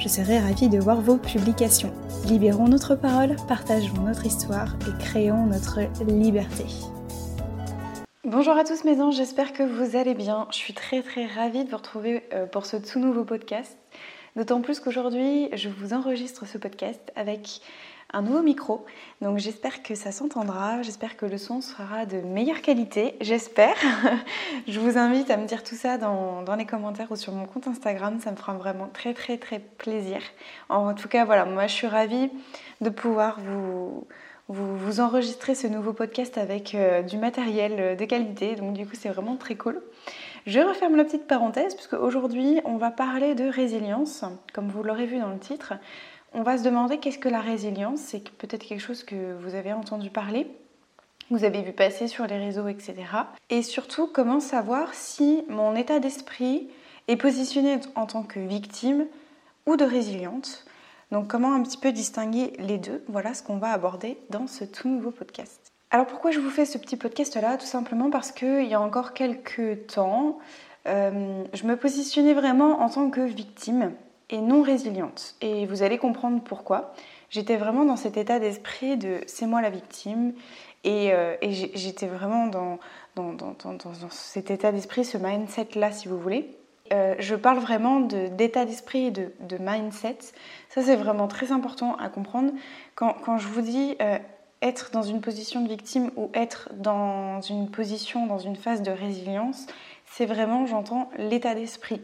Je serai ravie de voir vos publications. Libérons notre parole, partageons notre histoire et créons notre liberté. Bonjour à tous mes anges, j'espère que vous allez bien. Je suis très très ravie de vous retrouver euh, pour ce tout nouveau podcast. D'autant plus qu'aujourd'hui, je vous enregistre ce podcast avec un nouveau micro. Donc j'espère que ça s'entendra, j'espère que le son sera de meilleure qualité, j'espère. je vous invite à me dire tout ça dans, les commentaires ou sur mon compte Instagram, ça me fera vraiment très très très plaisir. En tout cas, voilà, moi je suis ravie de pouvoir vous, vous, enregistrer ce nouveau podcast avec euh, du matériel de qualité, donc du coup c'est vraiment très cool. Je referme la petite parenthèse puisque aujourd'hui on va parler de résilience, comme vous l'aurez vu dans le titre. On va se demander qu'est-ce que la résilience, c'est peut-être quelque chose que vous avez entendu parler, vous avez vu passer sur les réseaux, etc. Et surtout, comment savoir si mon état d'esprit est positionné en tant que victime ou de résiliente. Donc comment un petit peu distinguer les deux? Voilà ce qu'on va aborder dans ce tout nouveau podcast. Alors pourquoi je vous fais ce petit podcast là Tout simplement parce qu'il y a encore quelques temps, euh, je me positionnais vraiment en tant que victime et non résiliente. Et vous allez comprendre pourquoi. J'étais vraiment dans cet état d'esprit de c'est moi la victime. Et, euh, j'étais vraiment dans, dans, dans, dans, cet état d'esprit, ce mindset-là, si vous voulez. Euh, je parle vraiment d'état d'esprit et de, mindset. Ça, c'est vraiment très important à comprendre. Quand, quand je vous dis euh, être dans une position de victime ou être dans une position, dans une phase de résilience, c'est vraiment, j'entends, l'état d'esprit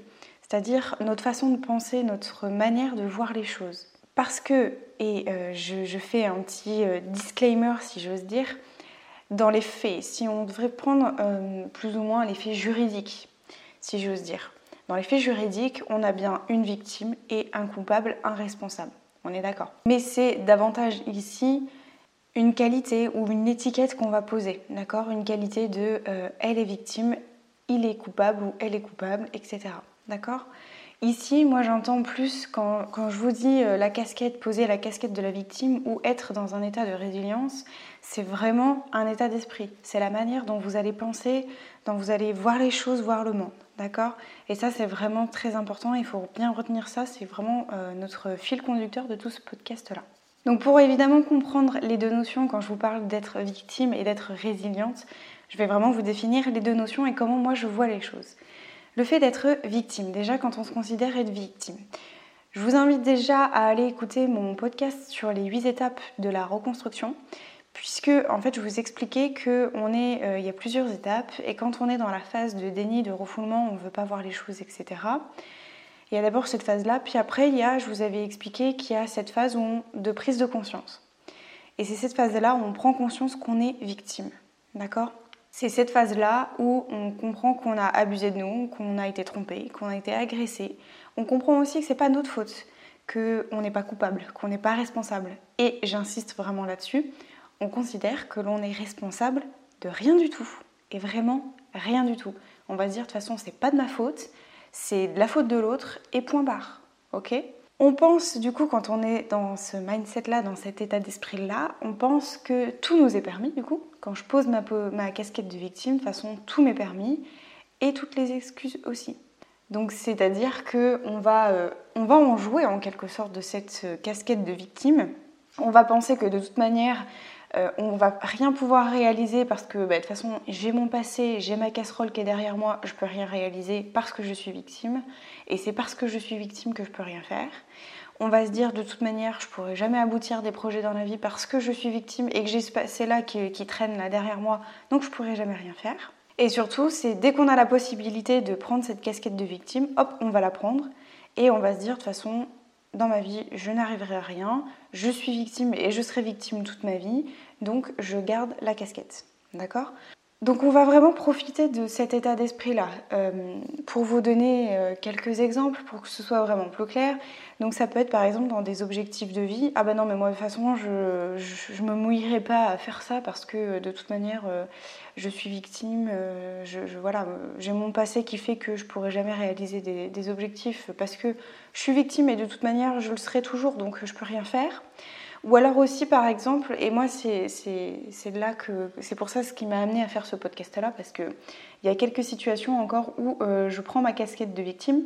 c'est-à-dire notre façon de penser, notre manière de voir les choses. Parce que, et euh, je, fais un petit euh, disclaimer si j'ose dire, dans les faits, si on devrait prendre euh, plus ou moins les faits juridiques, si j'ose dire, dans les faits juridiques, on a bien une victime et un coupable, un responsable. On est d'accord. Mais c'est davantage ici une qualité ou une étiquette qu'on va poser, d'accord? Une qualité de elle est victime, il est coupable ou elle est coupable, etc. D'accord? Ici, moi j'entends plus quand, je vous dis euh, la casquette, poser la casquette de la victime ou être dans un état de résilience, c'est vraiment un état d'esprit. C'est la manière dont vous allez penser, dont vous allez voir les choses, voir le monde. D'accord? Et ça, c'est vraiment très important. Il faut bien retenir ça. C'est vraiment euh, notre fil conducteur de tout ce podcast-là. Donc, pour évidemment comprendre les deux notions, quand je vous parle d'être victime et d'être résiliente, je vais vraiment vous définir les deux notions et comment moi je vois les choses. Le fait d'être victime, déjà quand on se considère être victime. Je vous invite déjà à aller écouter mon podcast sur les 8 étapes de la reconstruction, puisque en fait je vous expliquais qu'il euh, y a plusieurs étapes et quand on est dans la phase de déni, de refoulement, on ne veut pas voir les choses, etc. Il y a d'abord cette phase-là, puis après il y a, je vous avais expliqué qu'il y a cette phase de prise de conscience. Et c'est cette phase-là où on prend conscience qu'on est victime. D'accord? C'est cette phase-là où on comprend qu'on a abusé de nous, qu'on a été trompé, qu'on a été agressé. On comprend aussi que c'est pas notre faute, qu'on n'est pas coupable, qu'on n'est pas responsable. Et j'insiste vraiment là-dessus, on considère que l'on est responsable de rien du tout. Et vraiment rien du tout. On va se dire de toute façon, c'est pas de ma faute, c'est de la faute de l'autre et point barre. Ok? On pense du coup quand on est dans ce mindset-là, dans cet état d'esprit-là, on pense que tout nous est permis du coup. Quand je pose ma, casquette de victime, de toute façon tout m'est permis et toutes les excuses aussi. Donc c'est-à-dire qu'on va, euh, on va en jouer en quelque sorte de cette euh, casquette de victime. On va penser que de toute manière, euh, on va rien pouvoir réaliser parce que bah, de toute façon j'ai mon passé, j'ai ma casserole qui est derrière moi, je peux rien réaliser parce que je suis victime et c'est parce que je suis victime que je peux rien faire. On va se dire de toute manière je pourrai jamais aboutir des projets dans la vie parce que je suis victime et que j'ai ce passé là qui, qui traîne là derrière moi donc je pourrai jamais rien faire. Et surtout c'est dès qu'on a la possibilité de prendre cette casquette de victime, hop on va la prendre et on va se dire de toute façon dans ma vie, je n'arriverai à rien, je suis victime et je serai victime toute ma vie, donc je garde la casquette. D'accord? Donc on va vraiment profiter de cet état d'esprit-là. Euh, pour vous donner euh, quelques exemples, pour que ce soit vraiment plus clair, donc ça peut être par exemple dans des objectifs de vie. Ah ben non mais moi de toute façon je, je, me mouillerai pas à faire ça parce que de toute manière euh, je suis victime. je, voilà, j'ai mon passé qui fait que je pourrai jamais réaliser des, objectifs parce que je suis victime et de toute manière je le serai toujours donc je peux rien faire. Ou alors aussi, par exemple, et moi, c'est là que. C'est pour ça ce qui m'a amené à faire ce podcast-là, parce qu'il y a quelques situations encore où euh, je prends ma casquette de victime.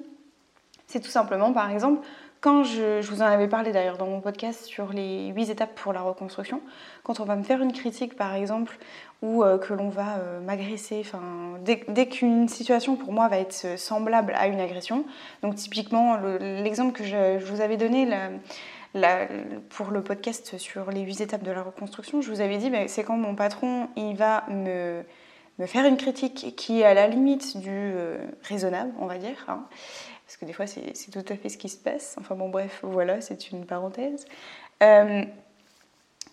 C'est tout simplement, par exemple, quand je, je vous en avais parlé d'ailleurs dans mon podcast sur les 8 étapes pour la reconstruction, quand on va me faire une critique, par exemple, ou euh, que l'on va euh, m'agresser, dès, dès qu'une situation pour moi va être semblable à une agression, donc typiquement l'exemple que je, je, vous avais donné, la, pour le podcast sur les huit étapes de la reconstruction, je vous avais dit, ben, c'est quand mon patron il va me, me, faire une critique qui est à la limite du euh, raisonnable, on va dire. Hein. parce que des fois, c'est tout à fait ce qui se passe. Enfin bon, bref, voilà, c'est une parenthèse. Euh,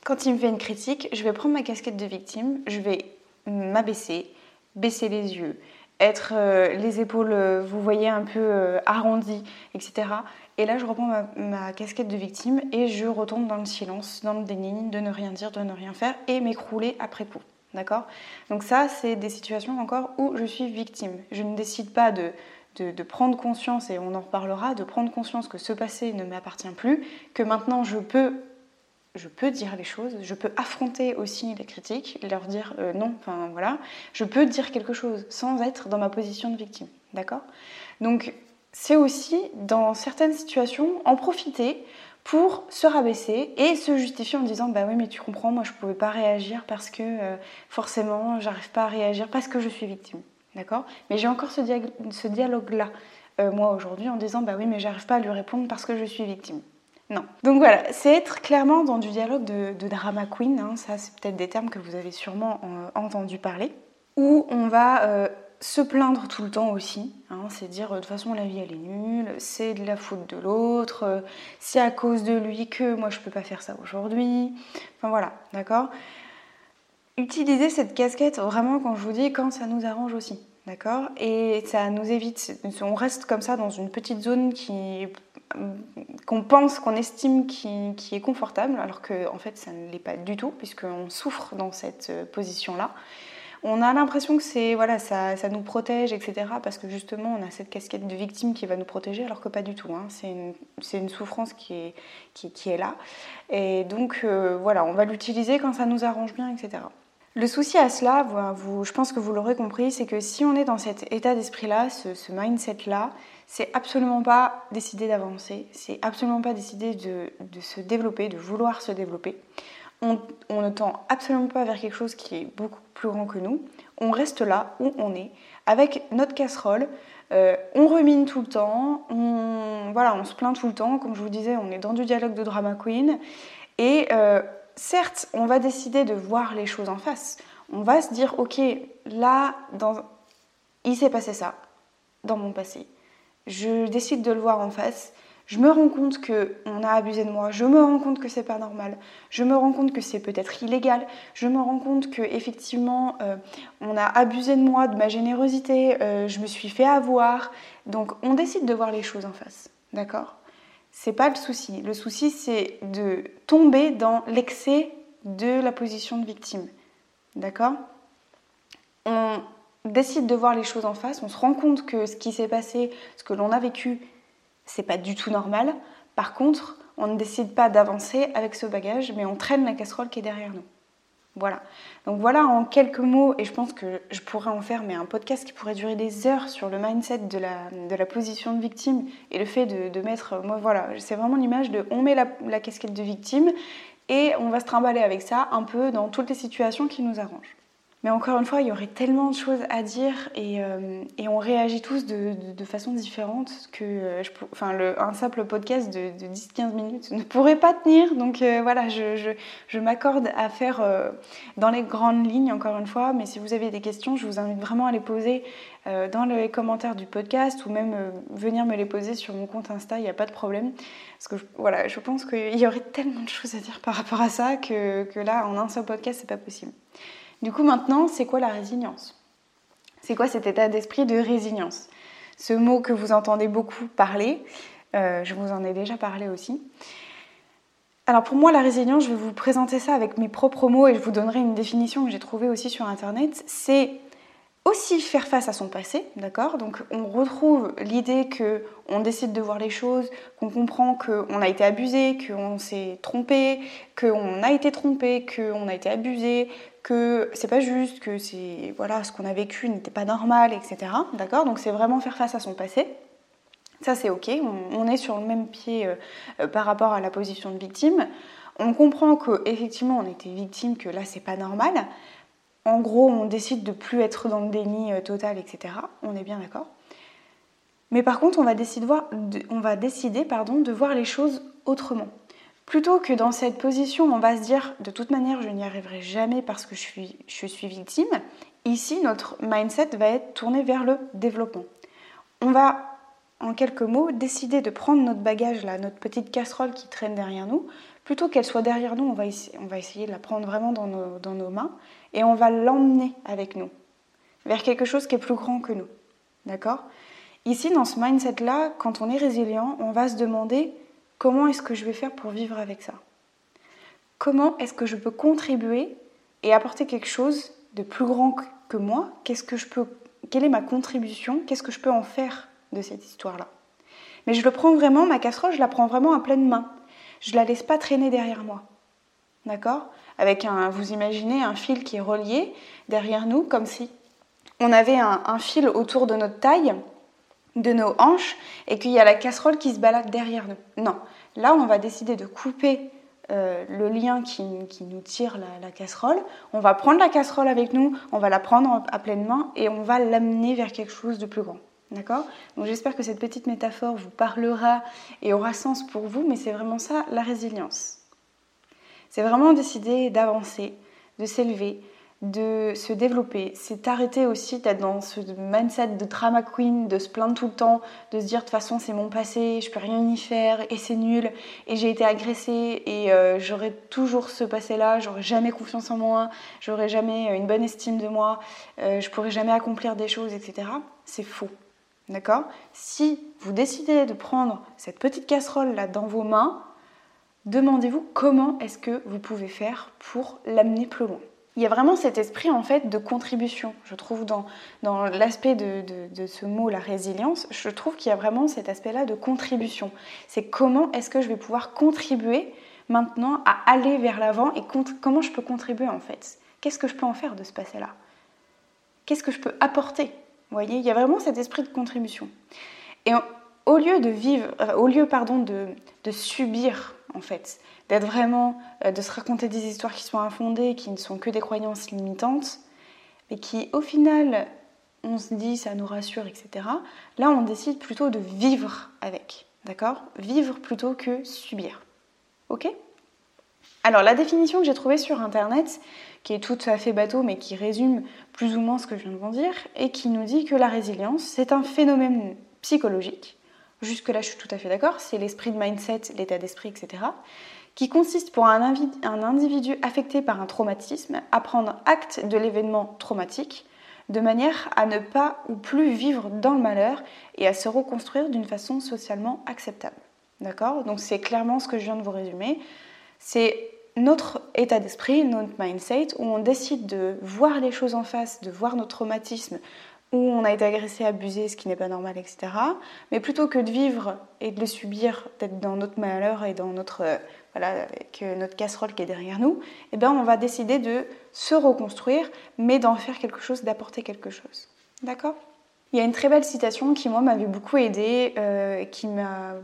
quand il me fait une critique, je vais prendre ma casquette de victime, je vais m'abaisser, baisser les yeux, être euh, les épaules, vous voyez, un peu arrondies, etc. Et là, je reprends ma, casquette de victime et je retombe dans le silence, dans le déni, de ne rien dire, de ne rien faire et m'écrouler après coup. D'accord? Donc ça, c'est des situations encore où je suis victime. Je ne décide pas de, de, prendre conscience, et on en reparlera, de prendre conscience que ce passé ne m'appartient plus, que maintenant je peux, je peux dire les choses, je peux affronter aussi les critiques, leur dire euh, non, enfin voilà, je peux dire quelque chose sans être dans ma position de victime. D'accord? Donc c'est aussi, dans certaines situations, en profiter pour se rabaisser et se justifier en disant bah oui mais tu comprends moi je pouvais pas réagir parce que euh, forcément j'arrive pas à réagir parce que je suis victime d'accord? Mais j'ai encore ce, dialogue là euh, moi aujourd'hui en disant bah oui mais j'arrive pas à lui répondre parce que je suis victime non. Donc voilà c'est être clairement dans du dialogue de, drama queen hein. ça c'est peut-être des termes que vous avez sûrement euh, entendu parler. Où on va se plaindre tout le temps aussi, hein, c'est dire de toute façon la vie elle est nulle, c'est de la faute de l'autre, euh, c'est à cause de lui que moi je peux pas faire ça aujourd'hui. Enfin voilà, d'accord. Utilisez cette casquette vraiment quand je vous dis quand ça nous arrange aussi, d'accord. Et ça nous évite, on reste comme ça dans une petite zone qui qu'on pense, qu'on estime qui, est confortable, alors que en fait ça ne l'est pas du tout, puisqu'on souffre dans cette euh, position-là on a l'impression que c'est voilà, ça, ça, nous protège, etc. Parce que justement, on a cette casquette de victime qui va nous protéger, alors que pas du tout. Hein. C'est une, une, souffrance qui est, qui est, là. Et donc, euh, voilà, on va l'utiliser quand ça nous arrange bien, etc. Le souci à cela, vous, je pense que vous l'aurez compris, c'est que si on est dans cet état d'esprit-là, ce, mindset-là, c'est absolument pas décider d'avancer, c'est absolument pas décider de, de se développer, de vouloir se développer on, ne tend absolument pas vers quelque chose qui est beaucoup plus grand que nous. On reste là où on est, avec notre casserole. Euh, on remine tout le temps, on, voilà, on se plaint tout le temps. Comme je vous disais, on est dans du dialogue de drama queen. Et euh, certes, on va décider de voir les choses en face. On va se dire, ok, là, il s'est passé ça dans mon passé. Je décide de le voir en face je me rends compte que on a abusé de moi, je me rends compte que c'est pas normal, je me rends compte que c'est peut-être illégal, je me rends compte que effectivement euh, on a abusé de moi, de ma générosité, euh, je me suis fait avoir. Donc on décide de voir les choses en face, d'accord? C'est pas le souci. Le souci c'est de tomber dans l'excès de la position de victime, d'accord? On décide de voir les choses en face, on se rend compte que ce qui s'est passé, ce que l'on a vécu, c'est pas du tout normal. Par contre, on ne décide pas d'avancer avec ce bagage, mais on traîne la casserole qui est derrière nous. Voilà. Donc voilà en quelques mots, et je pense que je pourrais en faire mais un podcast qui pourrait durer des heures sur le mindset de la, position de victime et le fait de, mettre, moi voilà, c'est vraiment l'image de on met la, la casquette de victime et on va se trimballer avec ça un peu dans toutes les situations qui nous arrangent. Mais encore une fois, il y aurait tellement de choses à dire et, euh, on réagit tous de, façon différente que euh, enfin, un simple podcast de, de 10-15 minutes ne pourrait pas tenir. Donc euh, voilà, je, m'accorde à faire dans les grandes lignes, encore une fois. Mais si vous avez des questions, je vous invite vraiment à les poser dans les commentaires du podcast ou même venir me les poser sur mon compte Insta, il n'y a pas de problème. Parce que voilà, je pense qu'il y aurait tellement de choses à dire par rapport à ça que, que là, en un seul podcast, c'est pas possible. Du coup, maintenant, c'est quoi la résilience? C'est quoi cet état d'esprit de résilience? Ce mot que vous entendez beaucoup parler, euh, je vous en ai déjà parlé aussi. Alors pour moi, la résilience, je vais vous présenter ça avec mes propres mots et je vous donnerai une définition que j'ai trouvée aussi sur Internet. C'est aussi faire face à son passé, d'accord? Donc on retrouve l'idée que on décide de voir les choses, qu'on comprend qu'on a été abusé, qu'on s'est trompé, qu'on a été trompé, qu'on a été abusé, que c'est pas juste, que c'est voilà ce qu'on a vécu n'était pas normal, etc. D'accord? Donc c'est vraiment faire face à son passé. Ça c'est ok, on, est sur le même pied euh, par rapport à la position de victime. On comprend que effectivement on était victime, que là c'est pas normal. En gros, on décide de plus être dans le déni euh, total, etc. On est bien d'accord. Mais par contre, on va décider, on va décider pardon, de voir les choses autrement. Plutôt que dans cette position, on va se dire de toute manière, je n'y arriverai jamais parce que je suis, je suis victime. Ici, notre mindset va être tourné vers le développement. On va, en quelques mots, décider de prendre notre bagage, là, notre petite casserole qui traîne derrière nous. Plutôt qu'elle soit derrière nous, on va, on va essayer de la prendre vraiment dans nos, dans nos mains et on va l'emmener avec nous vers quelque chose qui est plus grand que nous. D'accord? Ici, dans ce mindset-là, quand on est résilient, on va se demander comment est-ce que je vais faire pour vivre avec ça? Comment est-ce que je peux contribuer et apporter quelque chose de plus grand que moi? Quelle est ma contribution? Qu'est-ce que je peux en faire de cette histoire-là? Mais je le prends vraiment, ma casserole, je la prends vraiment à pleine main. Je la laisse pas traîner derrière moi. D'accord? Avec un, vous imaginez un fil qui est relié derrière nous, comme si on avait un, fil autour de notre taille, de nos hanches, et qu'il y a la casserole qui se balade derrière nous. Non, là on va décider de couper euh, le lien qui, nous tire la, casserole. On va prendre la casserole avec nous, on va la prendre à pleine main et on va l'amener vers quelque chose de plus grand. D'accord? Donc j'espère que cette petite métaphore vous parlera et aura sens pour vous, mais c'est vraiment ça la résilience. C'est vraiment décider d'avancer, de s'élever, de se développer. C'est arrêter aussi d'être dans ce mindset de drama queen, de se plaindre tout le temps, de se dire de toute façon c'est mon passé, je peux rien y faire et c'est nul et j'ai été agressée et euh, j'aurai toujours ce passé-là, j'aurai jamais confiance en moi, j'aurai jamais une bonne estime de moi, euh, je pourrai jamais accomplir des choses, etc. C'est faux. D'accord? Si vous décidez de prendre cette petite casserole là dans vos mains, demandez-vous comment est-ce que vous pouvez faire pour l'amener plus loin. Il y a vraiment cet esprit en fait de contribution, je trouve, dans, dans l'aspect de, de, ce mot, la résilience, je trouve qu'il y a vraiment cet aspect-là de contribution. C'est comment est-ce que je vais pouvoir contribuer maintenant à aller vers l'avant et comment je peux contribuer en fait? Qu'est-ce que je peux en faire de ce passé-là? Qu'est-ce que je peux apporter? Vous voyez, il y a vraiment cet esprit de contribution. Au lieu de vivre, euh, au lieu pardon de, subir en fait, d'être vraiment, euh, de se raconter des histoires qui sont infondées, qui ne sont que des croyances limitantes, mais qui au final, on se dit ça nous rassure, etc. Là, on décide plutôt de vivre avec, d'accord? Vivre plutôt que subir, ok? Alors la définition que j'ai trouvée sur internet, qui est tout à fait bateau, mais qui résume plus ou moins ce que je viens de vous dire, et qui nous dit que la résilience, c'est un phénomène psychologique jusque-là je suis tout à fait d'accord, c'est l'esprit de mindset, l'état d'esprit, etc., qui consiste pour un, individu affecté par un traumatisme à prendre acte de l'événement traumatique de manière à ne pas ou plus vivre dans le malheur et à se reconstruire d'une façon socialement acceptable. D'accord? Donc c'est clairement ce que je viens de vous résumer. C'est notre état d'esprit, notre mindset, où on décide de voir les choses en face, de voir notre traumatisme où on a été agressé, abusé, ce qui n'est pas normal, etc. Mais plutôt que de vivre et de le subir, d'être dans notre malheur et dans notre, euh, voilà, euh, notre casserole qui est derrière nous, eh bien on va décider de se reconstruire, mais d'en faire quelque chose, d'apporter quelque chose. D'accord? Il y a une très belle citation qui, moi, m'avait beaucoup aidée, euh, qui m'a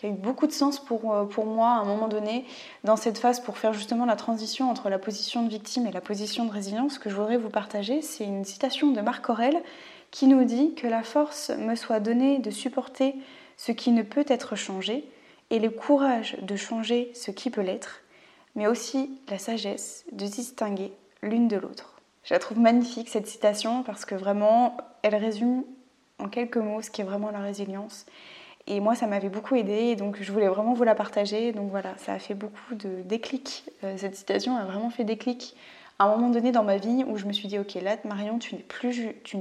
qui a eu beaucoup de sens pour, euh, pour moi à un moment donné dans cette phase pour faire justement la transition entre la position de victime et la position de résilience que je voudrais vous partager. C'est une citation de Marc Aurel qui nous dit que la force me soit donnée de supporter ce qui ne peut être changé et le courage de changer ce qui peut l'être, mais aussi la sagesse de distinguer l'une de l'autre. Je la trouve magnifique cette citation parce que vraiment elle résume en quelques mots ce qu'est vraiment la résilience et moi, ça m'avait beaucoup aidé, donc je voulais vraiment vous la partager. Donc voilà, ça a fait beaucoup de déclics. Euh, cette citation a vraiment fait déclic à un moment donné dans ma vie où je me suis dit, ok, là, Marion, tu n'es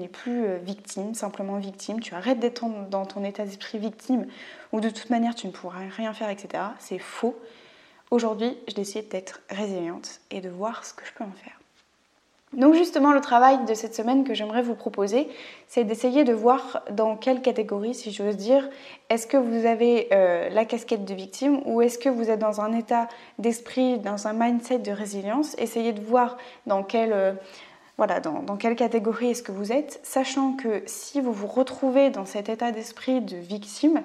plus, euh, victime, simplement victime, tu arrêtes d'être dans ton état d'esprit victime, ou de toute manière, tu ne pourras rien faire, etc. C'est faux. Aujourd'hui, je décide d'être résiliente et de voir ce que je peux en faire. Donc justement, le travail de cette semaine que j'aimerais vous proposer, c'est d'essayer de voir dans quelle catégorie, si j'ose dire, est-ce que vous avez euh, la casquette de victime ou est-ce que vous êtes dans un état d'esprit, dans un mindset de résilience. Essayez de voir dans quelle, euh, catégorie est-ce que vous êtes, sachant que si vous vous retrouvez dans cet état d'esprit de victime,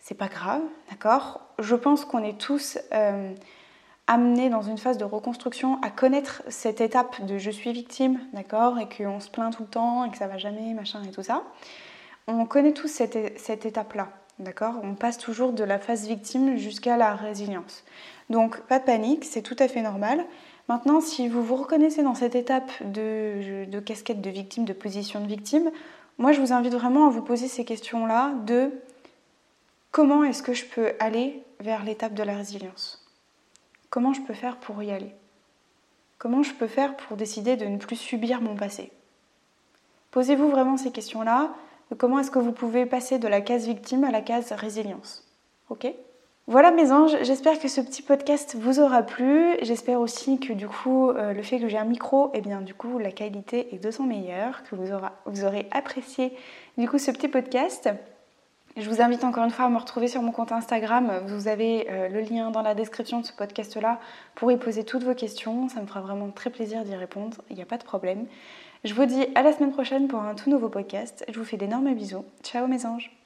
c'est pas grave, d'accord? Je pense qu'on est tous... Euh, amené dans une phase de reconstruction à connaître cette étape de je suis victime, d'accord, et qu'on se plaint tout le temps et que ça va jamais, machin et tout ça. On connaît tous cette, cette étape-là, d'accord On passe toujours de la phase victime jusqu'à la résilience. Donc pas de panique, c'est tout à fait normal. Maintenant, si vous vous reconnaissez dans cette étape de, de casquette de victime, de position de victime, moi je vous invite vraiment à vous poser ces questions-là de comment est-ce que je peux aller vers l'étape de la résilience Comment je peux faire pour y aller? Comment je peux faire pour décider de ne plus subir mon passé? Posez-vous vraiment ces questions-là. Comment est-ce que vous pouvez passer de la case victime à la case résilience Ok? Voilà mes anges, j'espère que ce petit podcast vous aura plu. J'espère aussi que du coup, euh, le fait que j'ai un micro, et eh bien du coup, la qualité est de son meilleur, que vous, vous aurez apprécié du coup ce petit podcast. Je vous invite encore une fois à me retrouver sur mon compte Instagram. Vous avez euh, le lien dans la description de ce podcast-là pour y poser toutes vos questions. Ça me fera vraiment très plaisir d'y répondre. Il n'y a pas de problème. Je vous dis à la semaine prochaine pour un tout nouveau podcast. Je vous fais d'énormes bisous. Ciao mes anges